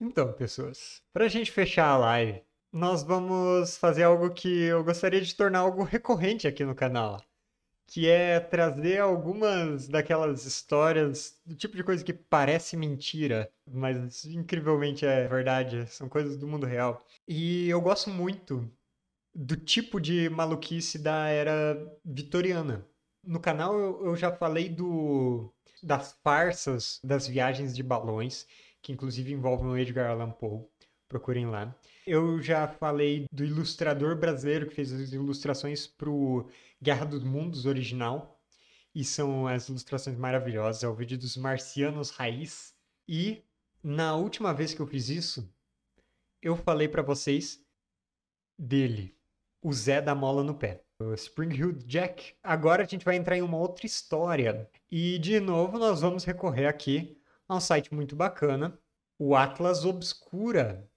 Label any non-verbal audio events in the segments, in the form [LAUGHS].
Então, pessoas, para a gente fechar a live, nós vamos fazer algo que eu gostaria de tornar algo recorrente aqui no canal, que é trazer algumas daquelas histórias, do tipo de coisa que parece mentira, mas incrivelmente é verdade, são coisas do mundo real. E eu gosto muito do tipo de maluquice da era vitoriana. No canal eu, já falei do das farsas das viagens de balões que inclusive envolve o Edgar Allan Poe. Procurem lá. Eu já falei do ilustrador brasileiro que fez as ilustrações para o Guerra dos Mundos original. E são as ilustrações maravilhosas. É o vídeo dos Marcianos Raiz. E na última vez que eu fiz isso, eu falei para vocês dele, o Zé da Mola no Pé. O Spring Hill Jack. Agora a gente vai entrar em uma outra história. E de novo nós vamos recorrer aqui a um site muito bacana, o Atlas Obscura.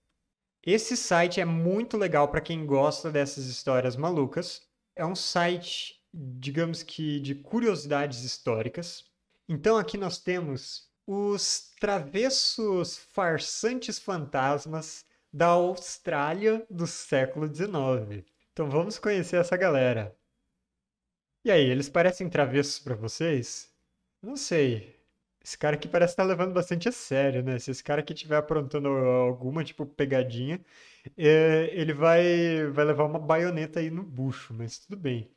Esse site é muito legal para quem gosta dessas histórias malucas. É um site, digamos que, de curiosidades históricas. Então aqui nós temos os travessos farsantes fantasmas da Austrália do século XIX. Então vamos conhecer essa galera. E aí, eles parecem travessos para vocês? Não sei. Esse cara aqui parece estar tá levando bastante a sério, né? Se esse cara aqui estiver aprontando alguma, tipo, pegadinha, é, ele vai, vai levar uma baioneta aí no bucho, mas tudo bem.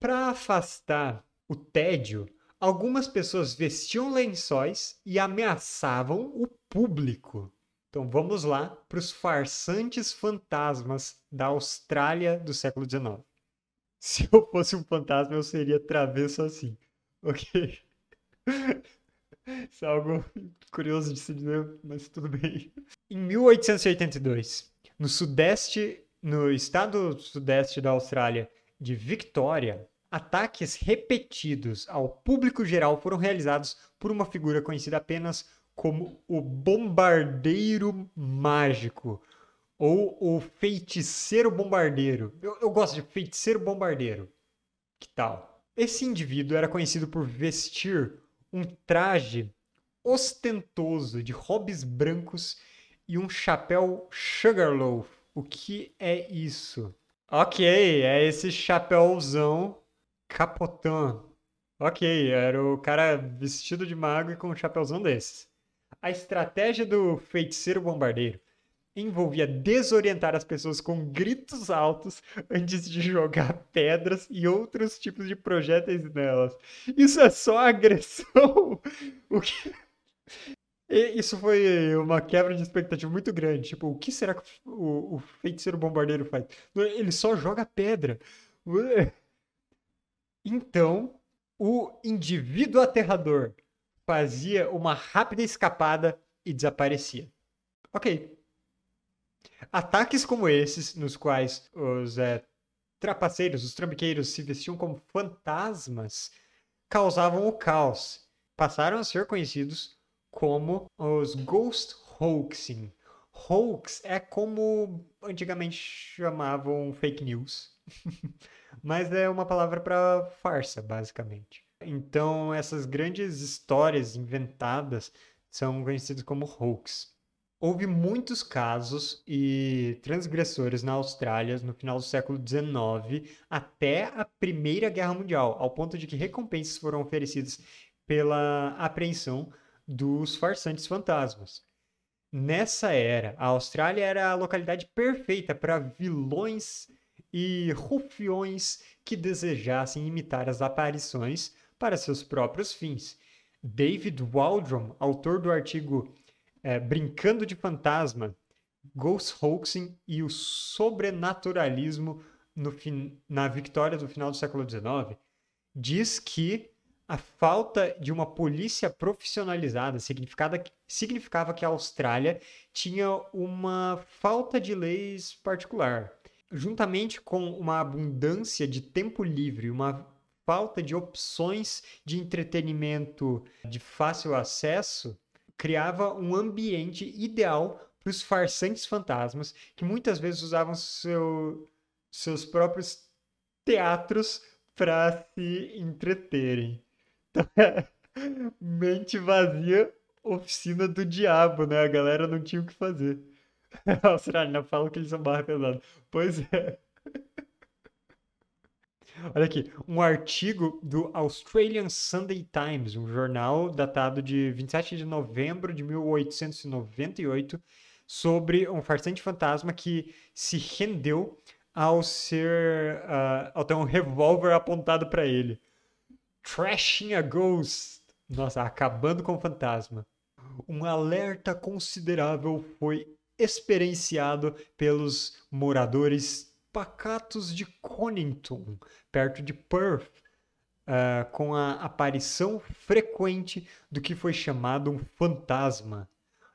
Para afastar o tédio, algumas pessoas vestiam lençóis e ameaçavam o público. Então vamos lá para os farsantes fantasmas da Austrália do século XIX. [LAUGHS] Se eu fosse um fantasma, eu seria travesso assim. Ok? [LAUGHS] Isso é algo curioso de se dizer, mas tudo bem. Em 1882, no sudeste, no estado sudeste da Austrália de Victoria, ataques repetidos ao público geral foram realizados por uma figura conhecida apenas como o Bombardeiro Mágico ou o Feiticeiro Bombardeiro. Eu, eu gosto de Feiticeiro Bombardeiro. Que tal? Esse indivíduo era conhecido por vestir um traje ostentoso de hobbies brancos e um chapéu Sugarloaf. O que é isso? Ok, é esse chapéuzão capotão. Ok, era o cara vestido de mago e com um chapéuzão desses. A estratégia do feiticeiro bombardeiro envolvia desorientar as pessoas com gritos altos antes de jogar pedras e outros tipos de projéteis nelas. Isso é só agressão. O que... Isso foi uma quebra de expectativa muito grande. Tipo, o que será que o, o feiticeiro bombardeiro faz? Ele só joga pedra. Então, o indivíduo aterrador fazia uma rápida escapada e desaparecia. Ok, Ataques como esses, nos quais os é, trapaceiros, os trambiqueiros se vestiam como fantasmas, causavam o caos. Passaram a ser conhecidos como os Ghost Hoaxing. Hoax é como antigamente chamavam fake news, [LAUGHS] mas é uma palavra para farsa, basicamente. Então, essas grandes histórias inventadas são conhecidas como hoax. Houve muitos casos e transgressores na Austrália no final do século XIX até a Primeira Guerra Mundial, ao ponto de que recompensas foram oferecidas pela apreensão dos farsantes fantasmas. Nessa era, a Austrália era a localidade perfeita para vilões e rufiões que desejassem imitar as aparições para seus próprios fins. David Waldron, autor do artigo é, Brincando de Fantasma, Ghost Hoaxing e o Sobrenaturalismo no na Victória do final do século XIX, diz que a falta de uma polícia profissionalizada significava que a Austrália tinha uma falta de leis particular. Juntamente com uma abundância de tempo livre, uma falta de opções de entretenimento de fácil acesso, criava um ambiente ideal para os farsantes fantasmas, que muitas vezes usavam seu, seus próprios teatros para se entreterem. Então, [LAUGHS] mente vazia oficina do diabo, né? A galera não tinha o que fazer. A Austrália, fala que eles são barra pesada. Pois é. Olha aqui, um artigo do Australian Sunday Times, um jornal datado de 27 de novembro de 1898, sobre um farsante fantasma que se rendeu ao ser uh, ao ter um revólver apontado para ele. Trashing a ghost. Nossa, acabando com o fantasma. Um alerta considerável foi experienciado pelos moradores pacatos de Conington, perto de Perth, uh, com a aparição frequente do que foi chamado um fantasma.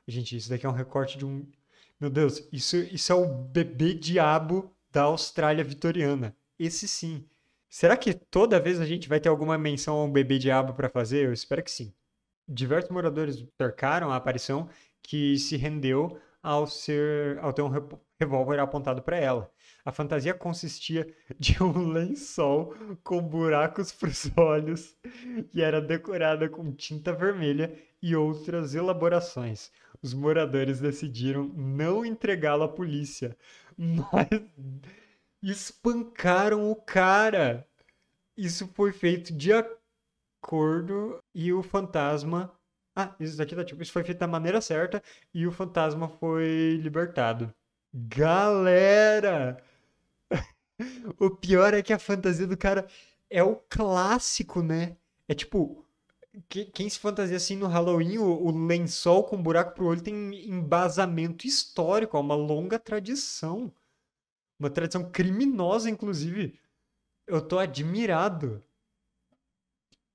Gente, isso daqui é um recorte de um. Meu Deus, isso, isso é o bebê diabo da Austrália vitoriana. Esse sim. Será que toda vez a gente vai ter alguma menção a um bebê diabo para fazer? Eu espero que sim. Diversos moradores cercaram a aparição que se rendeu ao ser ao ter um revólver apontado para ela. A fantasia consistia [LAUGHS] de um lençol com buracos para os olhos e era decorada com tinta vermelha e outras elaborações. Os moradores decidiram não entregá-lo à polícia, [LAUGHS] mas espancaram o cara. Isso foi feito de acordo e o fantasma. Ah, isso daqui tá tipo. Isso foi feito da maneira certa e o fantasma foi libertado. Galera! O pior é que a fantasia do cara é o clássico, né? É tipo, quem se fantasia assim no Halloween, o, o, lençol com buraco pro olho tem embasamento histórico, é uma longa tradição. Uma tradição criminosa, inclusive. Eu tô admirado.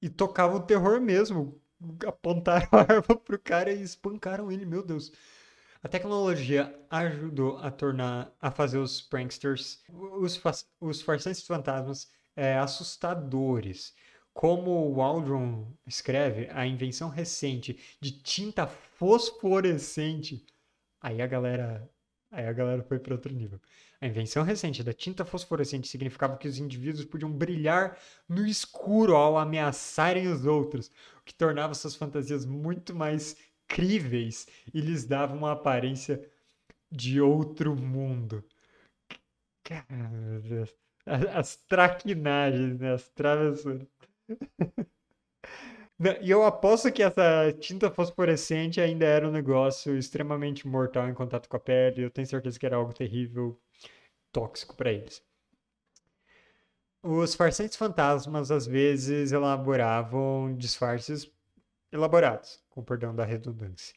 E tocava o terror mesmo. Apontaram [LAUGHS] a arma pro cara e espancaram ele, meu Deus. A tecnologia ajudou a tornar, a fazer os pranksters, os, os farsantes fantasmas, é, assustadores. Como o Waldron escreve, a invenção recente de tinta fosforescente, aí a galera, aí a galera foi para outro nível. A invenção recente da tinta fosforescente significava que os indivíduos podiam brilhar no escuro ao ameaçarem os outros, o que tornava suas fantasias muito mais críveis e lhes dava uma aparência de outro mundo. Cara, as, as traquinagens, né? as travessuras. [LAUGHS] E eu aposto que essa tinta fosforescente ainda era um negócio extremamente mortal em contato com a pele. Eu tenho certeza que era algo terrível, tóxico para eles. Os farsantes fantasmas às vezes elaboravam disfarces elaborados, com perdão da redundância.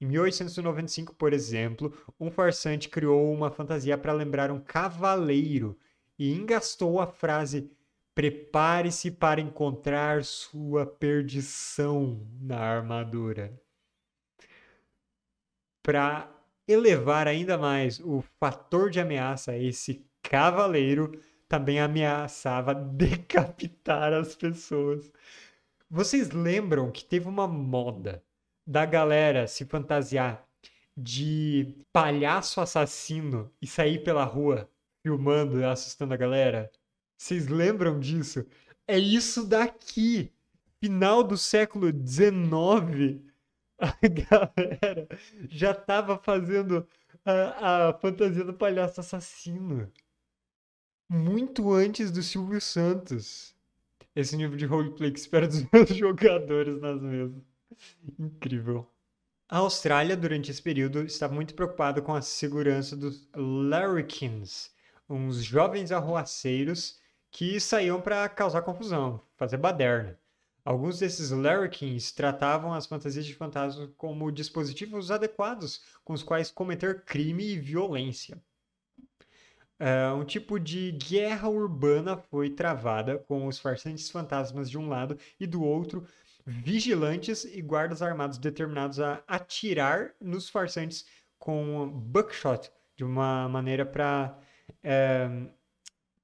Em 1895, por exemplo, um farsante criou uma fantasia para lembrar um cavaleiro e engastou a frase Prepare-se para encontrar sua perdição na armadura. Para elevar ainda mais o fator de ameaça, esse cavaleiro também ameaçava [LAUGHS] decapitar as pessoas vocês lembram que teve uma moda da galera se fantasiar de palhaço assassino e sair pela rua filmando e assustando a galera? Vocês lembram disso? É isso daqui. Final do século XIX, a galera já tava fazendo a, a fantasia do palhaço assassino. Muito antes do Silvio Santos esse nível de roleplay que espera [LAUGHS] dos meus jogadores nas mesas. Incrível. A Austrália, durante esse período, estava muito preocupada com a segurança dos Larrikins, uns jovens arruaceiros que saíam para causar confusão, fazer baderna. Alguns desses Larrikins tratavam as fantasias de fantasmas como dispositivos adequados com os quais cometer crime e violência. Uh, um tipo de guerra urbana foi travada com os farsantes fantasmas de um lado e do outro vigilantes e guardas armados determinados a atirar nos farsantes com buckshot de uma maneira para é,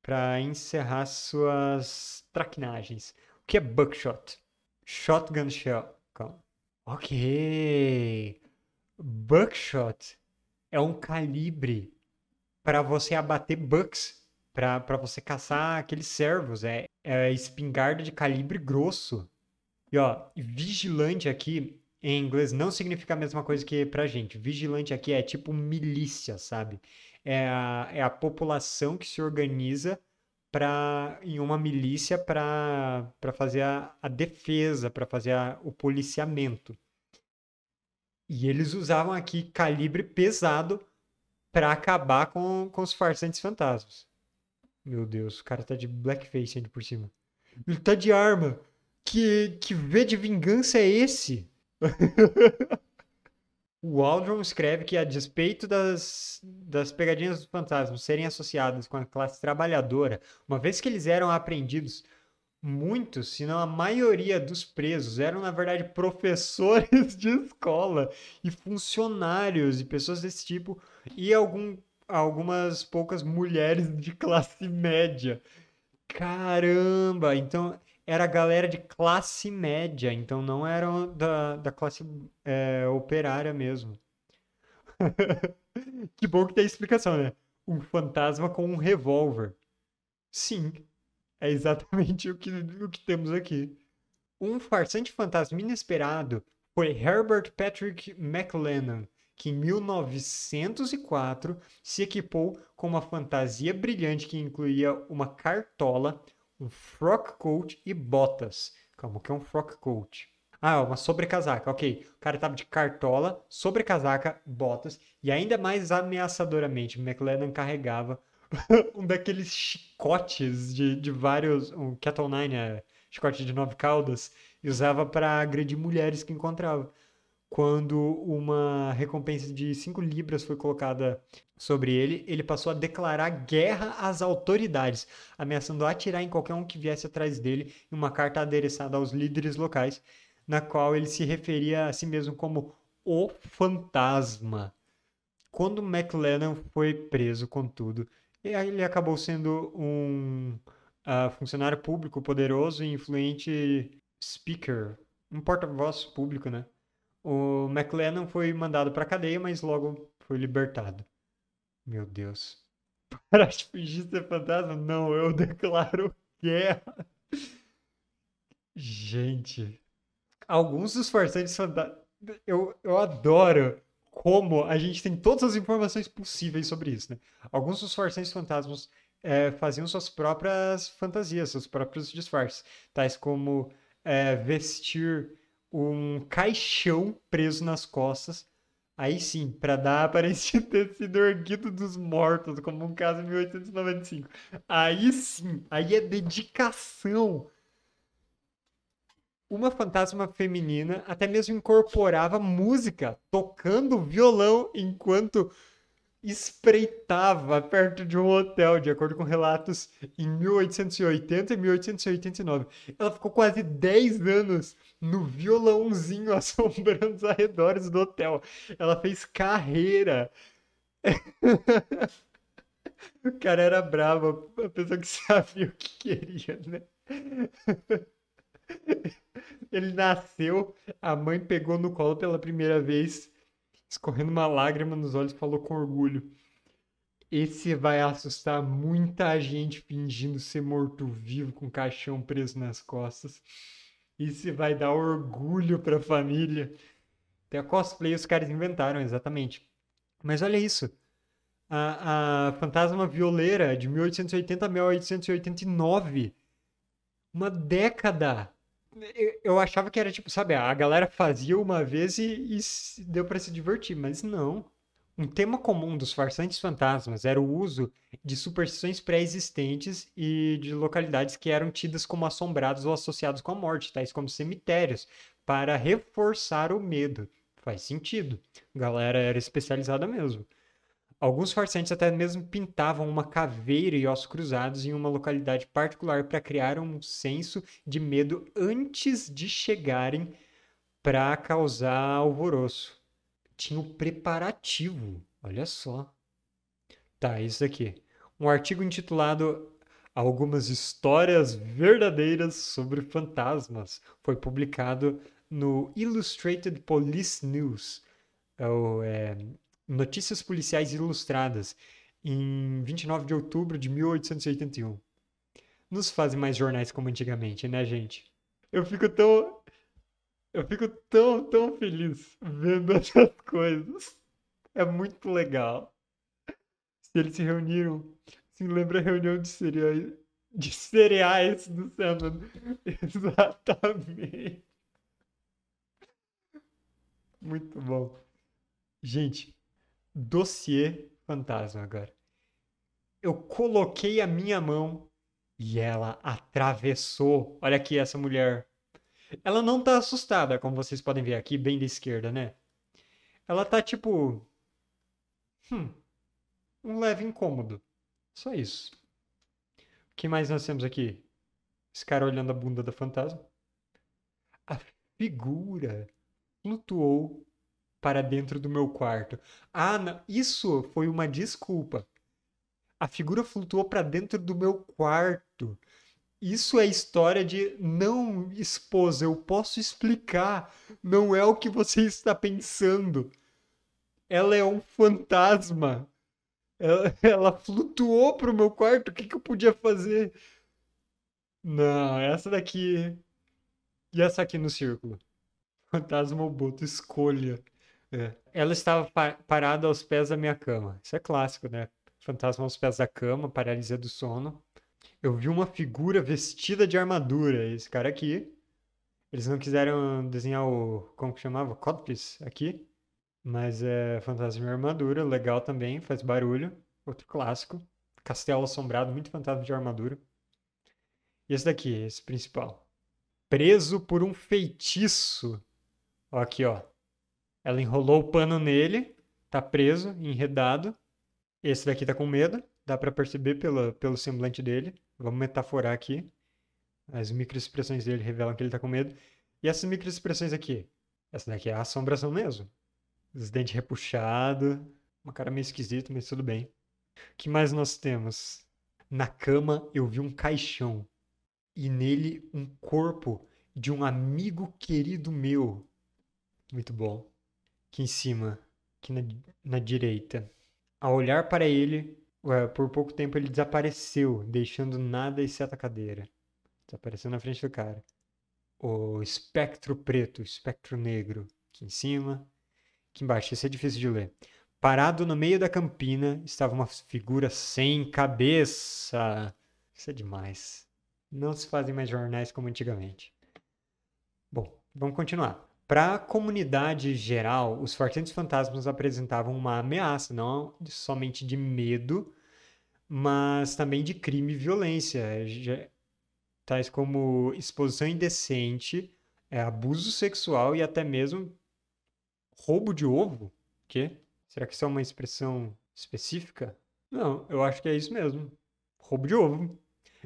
para encerrar suas traquinagens. O que é buckshot? Shotgun shell. Ok. Buckshot é um calibre para você abater bucks, para você caçar aqueles servos. É, é espingarda de calibre grosso. E ó, vigilante aqui em inglês não significa a mesma coisa que pra gente. Vigilante aqui é tipo milícia, sabe? É a, é a população que se organiza pra, em uma milícia para fazer a, a defesa, para fazer a, o policiamento. E eles usavam aqui calibre pesado para acabar com, com os farsantes fantasmas. Meu Deus, o cara tá de blackface ainda por cima. Ele tá de arma. Que, que V de vingança é esse? [LAUGHS] o Aldron escreve que, a despeito das, das pegadinhas dos fantasmas serem associadas com a classe trabalhadora, uma vez que eles eram apreendidos, muitos, se não a maioria dos presos eram, na verdade, [LAUGHS] professores de escola e funcionários e pessoas desse tipo, e algum, algumas poucas mulheres de classe média. Caramba! Então era galera de classe média, então não eram da, da classe é, operária mesmo. [LAUGHS] que bom que tem explicação, né? Um fantasma com um revólver. Sim, é exatamente [LAUGHS] o que, o que temos aqui. Um farsante fantasma inesperado foi Herbert Patrick McLennan, que em 1904 se equipou com uma fantasia brilhante que incluía uma cartola, um frock coat e botas. Como que é um frock coat? Ah, uma sobrecasaca, ok. O cara tava de cartola, sobrecasaca, botas e ainda mais ameaçadoramente, McLennan carregava [LAUGHS] um daqueles chicotes de, de vários. Um Kettle Nine, é, chicote de nove caudas, e usava para agredir mulheres que encontrava. Quando uma recompensa de 5 libras foi colocada sobre ele, ele passou a declarar guerra às autoridades, ameaçando atirar em qualquer um que viesse atrás dele em uma carta adereçada aos líderes locais, na qual ele se referia a si mesmo como o fantasma. Quando McLennan foi preso, contudo, ele acabou sendo um uh, funcionário público poderoso e influente speaker, um porta-voz público, né? O McLennan foi mandado para cadeia, mas logo foi libertado. Meu Deus. [LAUGHS] Para de fingir ser fantasma? Não, eu declaro guerra. Gente, alguns dos farsantes fantasmas. Eu, eu adoro como a gente tem todas as informações possíveis sobre isso, né? Alguns dos farsantes fantasmas é, faziam suas próprias fantasias, seus próprios disfarces, tais como é, vestir um caixão preso nas costas, aí sim, para dar a aparência de [LAUGHS] ter sido erguido dos mortos, como um caso em 1895. Aí sim, aí é dedicação uma fantasma feminina até mesmo incorporava música, tocando violão enquanto espreitava perto de um hotel, de acordo com relatos em 1880 e 1889. Ela ficou quase 10 anos no violãozinho [LAUGHS] assombrando os arredores do hotel. Ela fez carreira. [LAUGHS] o cara era bravo, a pessoa que sabia o que queria, né? [LAUGHS] Ele nasceu, a mãe pegou no colo pela primeira vez, escorrendo uma lágrima nos olhos, falou com orgulho. Esse vai assustar muita gente fingindo ser morto-vivo com caixão preso nas costas. Esse vai dar orgulho pra família. Até cosplay os caras inventaram, exatamente. Mas olha isso. A, a Fantasma Violeira, de 1880 a 1889. Uma década eu achava que era tipo, sabe, a galera fazia uma vez e, e deu para se divertir, mas não. Um tema comum dos farsantes fantasmas era o uso de superstições pré-existentes e de localidades que eram tidas como assombradas ou associadas com a morte, tais como cemitérios, para reforçar o medo. Faz sentido. A galera era especializada mesmo. Alguns farsantes até mesmo pintavam uma caveira e ossos cruzados em uma localidade particular para criar um senso de medo antes de chegarem para causar alvoroço. Tinha o preparativo, olha só. Tá, isso aqui. Um artigo intitulado Algumas Histórias Verdadeiras sobre Fantasmas foi publicado no Illustrated Police News. É é, Notícias Policiais Ilustradas, em 29 de outubro de 1881. Não se fazem mais jornais como antigamente, né, gente? Eu fico tão. Eu fico tão, tão feliz vendo [LAUGHS] essas coisas. É muito legal. Se eles se reuniram, se lembra a reunião de cereais, de cereais do Sandman. [LAUGHS] Exatamente. Muito bom. Gente, dossiê fantasma agora. Eu coloquei a minha mão e ela atravessou. Olha aqui essa mulher. Ela não tá assustada, como vocês podem ver aqui, bem da esquerda, né? Ela tá tipo. Hum. Um leve incômodo. Só isso. O que mais nós temos aqui? Esse cara olhando a bunda da fantasma. A figura flutuou para dentro do meu quarto. Ah, não. isso foi uma desculpa. A figura flutuou para dentro do meu quarto. Isso é história de não, esposa, eu posso explicar. Não é o que você está pensando. Ela é um fantasma. Ela, ela flutuou pro meu quarto. O que, que eu podia fazer? Não, essa daqui. E essa aqui no círculo? Fantasma boto, escolha. É. Ela estava pa parada aos pés da minha cama. Isso é clássico, né? Fantasma aos pés da cama, paralisia do sono. Eu vi uma figura vestida de armadura. Esse cara aqui. Eles não quiseram desenhar o. Como que chamava? Codpiece aqui. Mas é fantasma de armadura. Legal também, faz barulho. Outro clássico. Castelo assombrado, muito fantasma de armadura. E esse daqui, esse principal. Preso por um feitiço. Aqui, ó. Ela enrolou o pano nele, tá preso, enredado. Esse daqui tá com medo, dá para perceber pelo, pelo semblante dele. Vamos metaforar aqui. As microexpressões dele revelam que ele tá com medo. E essas microexpressões aqui? Essa daqui é a assombração mesmo. Os dentes repuxados, uma cara meio esquisita, mas tudo bem. O que mais nós temos? Na cama eu vi um caixão e nele um corpo de um amigo querido meu. Muito bom aqui em cima, aqui na, na direita. Ao olhar para ele, por pouco tempo ele desapareceu, deixando nada exceto a cadeira. Desapareceu na frente do cara. O espectro preto, o espectro negro, aqui em cima. Aqui embaixo, esse é difícil de ler. Parado no meio da campina estava uma figura sem cabeça. Isso é demais. Não se fazem mais jornais como antigamente. Bom, vamos continuar. Para a comunidade geral, os farsantes fantasmas apresentavam uma ameaça, não somente de medo, mas também de crime e violência, tais como exposição indecente, é, abuso sexual e até mesmo roubo de ovo. Que? Será que isso é uma expressão específica? Não, eu acho que é isso mesmo. Roubo de ovo.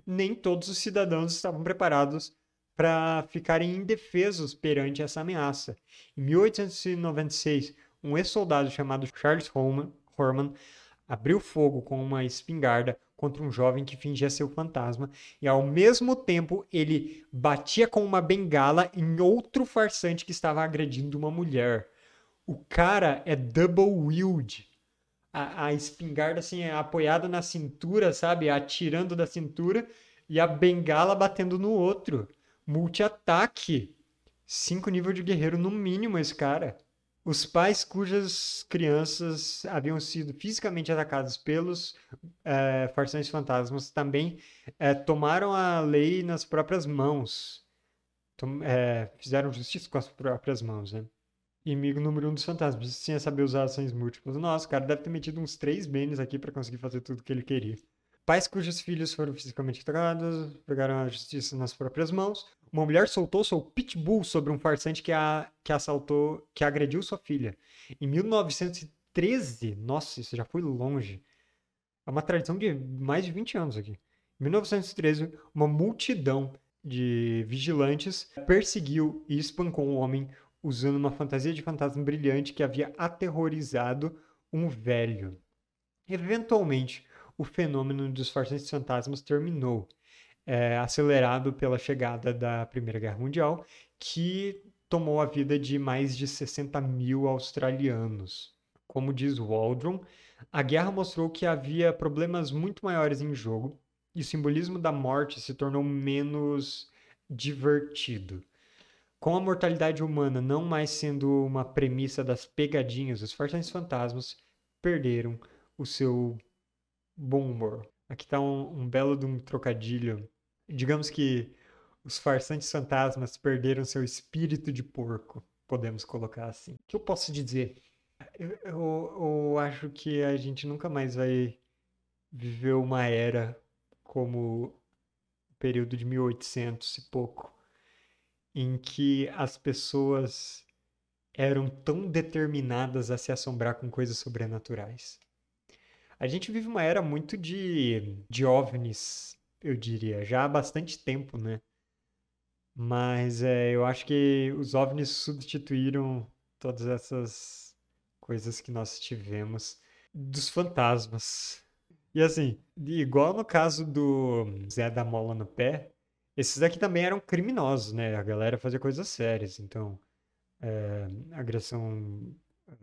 Nem todos os cidadãos estavam preparados para ficarem indefesos perante essa ameaça. Em 1896, um ex-soldado chamado Charles Horman abriu fogo com uma espingarda contra um jovem que fingia ser o fantasma e ao mesmo tempo ele batia com uma bengala em outro farsante que estava agredindo uma mulher. O cara é double wield. A, a espingarda assim é apoiada na cintura, sabe, atirando da cintura e a bengala batendo no outro multi-ataque. Cinco níveis de guerreiro no mínimo esse cara. Os pais cujas crianças haviam sido fisicamente atacadas pelos é, farsantes fantasmas também é, tomaram a lei nas próprias mãos. Tom, é, fizeram justiça com as próprias mãos, né? Inimigo número um dos fantasmas. Sem saber usar ações múltiplas. Nossa, o cara deve ter metido uns três bens aqui para conseguir fazer tudo que ele queria. Pais cujos filhos foram fisicamente atacados pegaram a justiça nas próprias mãos. Uma mulher soltou seu pitbull sobre um farsante que, a, que assaltou, que agrediu sua filha. Em 1913, nossa, isso já foi longe. É uma tradição de mais de 20 anos aqui. Em 1913, uma multidão de vigilantes perseguiu e espancou um homem usando uma fantasia de fantasma brilhante que havia aterrorizado um velho. Eventualmente, o fenômeno dos farsantes fantasmas terminou, é, acelerado pela chegada da Primeira Guerra Mundial, que tomou a vida de mais de 60 mil australianos. Como diz Waldron, a guerra mostrou que havia problemas muito maiores em jogo e o simbolismo da morte se tornou menos divertido. Com a mortalidade humana não mais sendo uma premissa das pegadinhas, os farsantes fantasmas perderam o seu bom humor. Aqui está um, um belo de um trocadilho. Digamos que os farsantes fantasmas perderam seu espírito de porco, podemos colocar assim. O que eu posso dizer? Eu, eu, eu acho que a gente nunca mais vai viver uma era como o período de 1800 e pouco, em que as pessoas eram tão determinadas a se assombrar com coisas sobrenaturais. A gente vive uma era muito de, de ovnis, eu diria, já há bastante tempo, né? Mas é, eu acho que os OVNIs substituíram todas essas coisas que nós tivemos dos fantasmas. E assim, igual no caso do Zé da Mola no Pé, esses aqui também eram criminosos, né? A galera fazia coisas sérias, então, é, agressão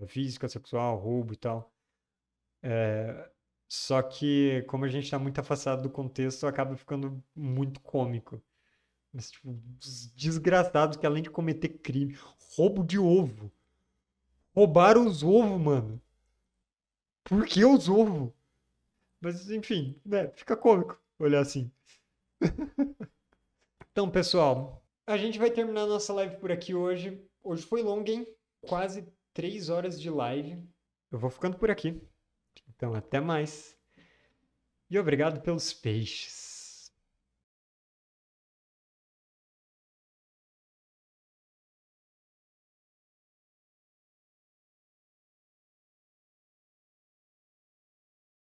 física, sexual, roubo e tal. É, só que, como a gente está muito afastado do contexto, acaba ficando muito cômico. Mas, tipo, os desgraçados que além de cometer crime, roubo de ovo. Roubaram os ovos, mano. Por que os ovos? Mas, enfim, né, fica cômico olhar assim. [LAUGHS] então, pessoal, a gente vai terminar nossa live por aqui hoje. Hoje foi longa, hein? Quase três horas de live. Eu vou ficando por aqui. Então, até mais. E obrigado pelos peixes.